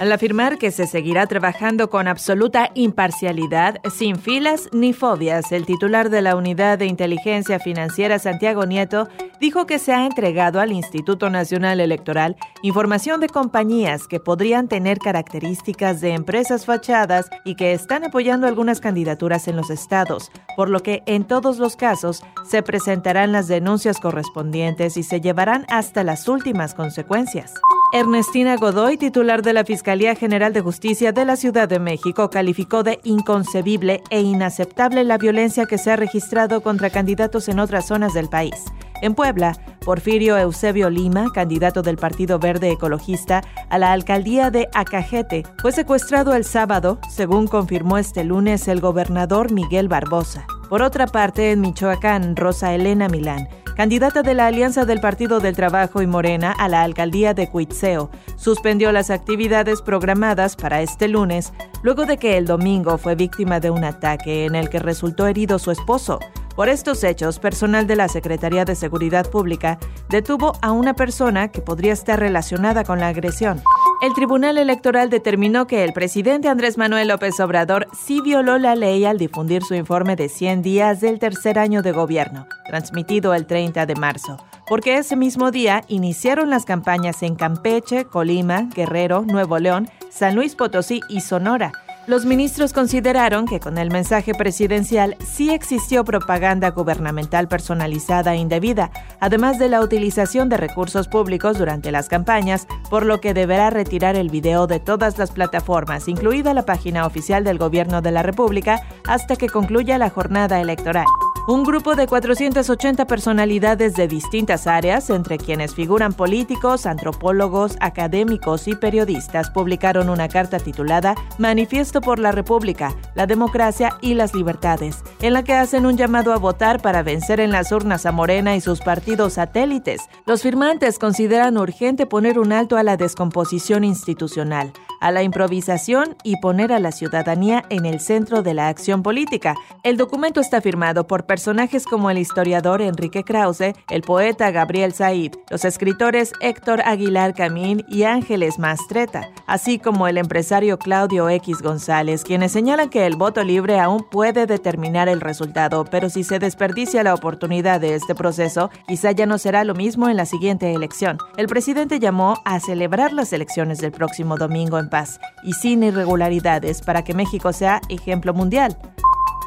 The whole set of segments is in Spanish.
Al afirmar que se seguirá trabajando con absoluta imparcialidad, sin filas ni fobias, el titular de la Unidad de Inteligencia Financiera, Santiago Nieto, dijo que se ha entregado al Instituto Nacional Electoral información de compañías que podrían tener características de empresas fachadas y que están apoyando algunas candidaturas en los estados, por lo que en todos los casos se presentarán las denuncias correspondientes y se llevarán hasta las últimas consecuencias. Ernestina Godoy, titular de la Fiscalía General de Justicia de la Ciudad de México, calificó de inconcebible e inaceptable la violencia que se ha registrado contra candidatos en otras zonas del país. En Puebla, Porfirio Eusebio Lima, candidato del Partido Verde Ecologista a la alcaldía de Acajete, fue secuestrado el sábado, según confirmó este lunes el gobernador Miguel Barbosa. Por otra parte, en Michoacán, Rosa Elena Milán, candidata de la Alianza del Partido del Trabajo y Morena a la alcaldía de Cuitzeo, suspendió las actividades programadas para este lunes, luego de que el domingo fue víctima de un ataque en el que resultó herido su esposo. Por estos hechos, personal de la Secretaría de Seguridad Pública detuvo a una persona que podría estar relacionada con la agresión. El Tribunal Electoral determinó que el presidente Andrés Manuel López Obrador sí violó la ley al difundir su informe de 100 días del tercer año de gobierno, transmitido el 30 de marzo, porque ese mismo día iniciaron las campañas en Campeche, Colima, Guerrero, Nuevo León, San Luis Potosí y Sonora los ministros consideraron que con el mensaje presidencial sí existió propaganda gubernamental personalizada e indebida, además de la utilización de recursos públicos durante las campañas, por lo que deberá retirar el video de todas las plataformas, incluida la página oficial del Gobierno de la República, hasta que concluya la jornada electoral. Un grupo de 480 personalidades de distintas áreas, entre quienes figuran políticos, antropólogos, académicos y periodistas, publicaron una carta titulada Manifiesto por la República, la Democracia y las Libertades, en la que hacen un llamado a votar para vencer en las urnas a Morena y sus partidos satélites. Los firmantes consideran urgente poner un alto a la descomposición institucional, a la improvisación y poner a la ciudadanía en el centro de la acción política. El documento está firmado por personajes como el historiador Enrique Krause, el poeta Gabriel Said, los escritores Héctor Aguilar Camín y Ángeles Mastreta, así como el empresario Claudio X González, quienes señalan que el voto libre aún puede determinar el resultado, pero si se desperdicia la oportunidad de este proceso, quizá ya no será lo mismo en la siguiente elección. El presidente llamó a celebrar las elecciones del próximo domingo en paz y sin irregularidades para que México sea ejemplo mundial.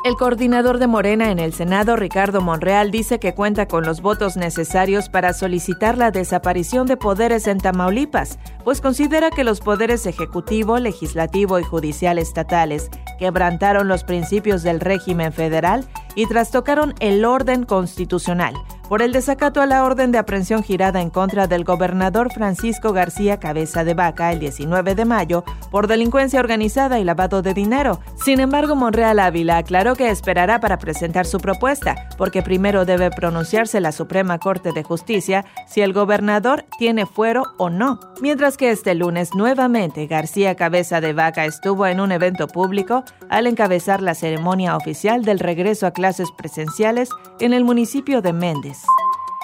El coordinador de Morena en el Senado, Ricardo Monreal, dice que cuenta con los votos necesarios para solicitar la desaparición de poderes en Tamaulipas, pues considera que los poderes ejecutivo, legislativo y judicial estatales quebrantaron los principios del régimen federal y trastocaron el orden constitucional por el desacato a la orden de aprehensión girada en contra del gobernador Francisco García Cabeza de Vaca el 19 de mayo por delincuencia organizada y lavado de dinero. Sin embargo, Monreal Ávila aclaró que esperará para presentar su propuesta, porque primero debe pronunciarse la Suprema Corte de Justicia si el gobernador tiene fuero o no. Mientras que este lunes nuevamente García Cabeza de Vaca estuvo en un evento público al encabezar la ceremonia oficial del regreso a clases presenciales en el municipio de Méndez.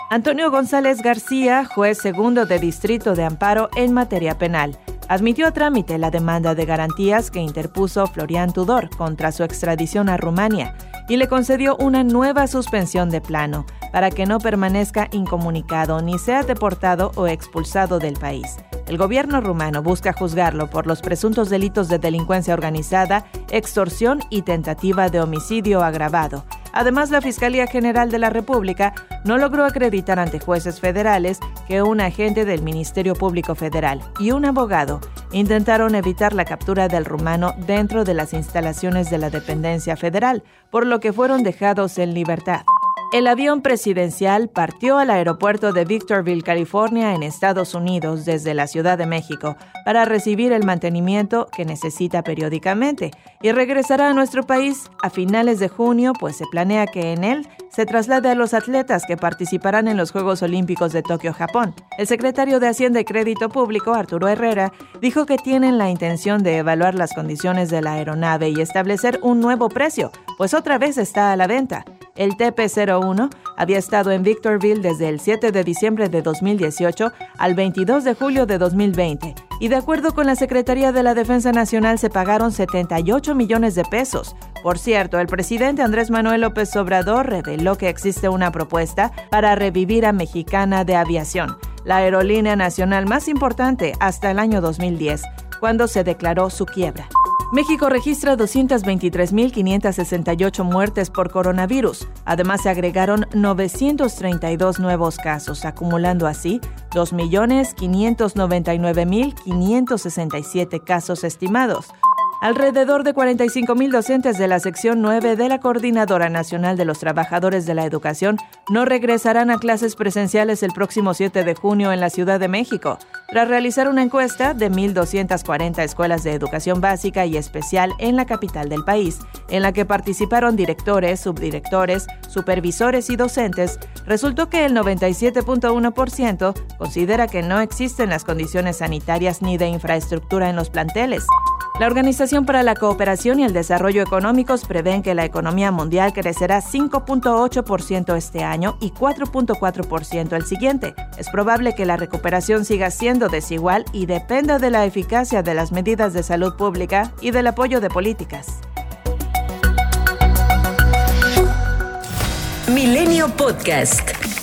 Antonio González García, juez segundo de Distrito de Amparo en materia penal, admitió a trámite la demanda de garantías que interpuso Florian Tudor contra su extradición a Rumania y le concedió una nueva suspensión de plano para que no permanezca incomunicado ni sea deportado o expulsado del país. El gobierno rumano busca juzgarlo por los presuntos delitos de delincuencia organizada, extorsión y tentativa de homicidio agravado. Además, la Fiscalía General de la República no logró acreditar ante jueces federales que un agente del Ministerio Público Federal y un abogado intentaron evitar la captura del rumano dentro de las instalaciones de la dependencia federal, por lo que fueron dejados en libertad. El avión presidencial partió al aeropuerto de Victorville, California, en Estados Unidos, desde la Ciudad de México, para recibir el mantenimiento que necesita periódicamente y regresará a nuestro país a finales de junio, pues se planea que en él se traslade a los atletas que participarán en los Juegos Olímpicos de Tokio, Japón. El secretario de Hacienda y Crédito Público, Arturo Herrera, dijo que tienen la intención de evaluar las condiciones de la aeronave y establecer un nuevo precio, pues otra vez está a la venta. El TP-01 había estado en Victorville desde el 7 de diciembre de 2018 al 22 de julio de 2020 y de acuerdo con la Secretaría de la Defensa Nacional se pagaron 78 millones de pesos. Por cierto, el presidente Andrés Manuel López Obrador reveló que existe una propuesta para revivir a Mexicana de Aviación, la aerolínea nacional más importante hasta el año 2010, cuando se declaró su quiebra. México registra 223.568 muertes por coronavirus. Además, se agregaron 932 nuevos casos, acumulando así 2.599.567 casos estimados. Alrededor de 45.000 docentes de la sección 9 de la Coordinadora Nacional de los Trabajadores de la Educación no regresarán a clases presenciales el próximo 7 de junio en la Ciudad de México, tras realizar una encuesta de 1.240 escuelas de educación básica y especial en la capital del país, en la que participaron directores, subdirectores, supervisores y docentes, resultó que el 97.1% considera que no existen las condiciones sanitarias ni de infraestructura en los planteles. La Organización para la Cooperación y el Desarrollo Económicos prevén que la economía mundial crecerá 5.8% este año y 4.4% el siguiente. Es probable que la recuperación siga siendo desigual y dependa de la eficacia de las medidas de salud pública y del apoyo de políticas. Milenio Podcast.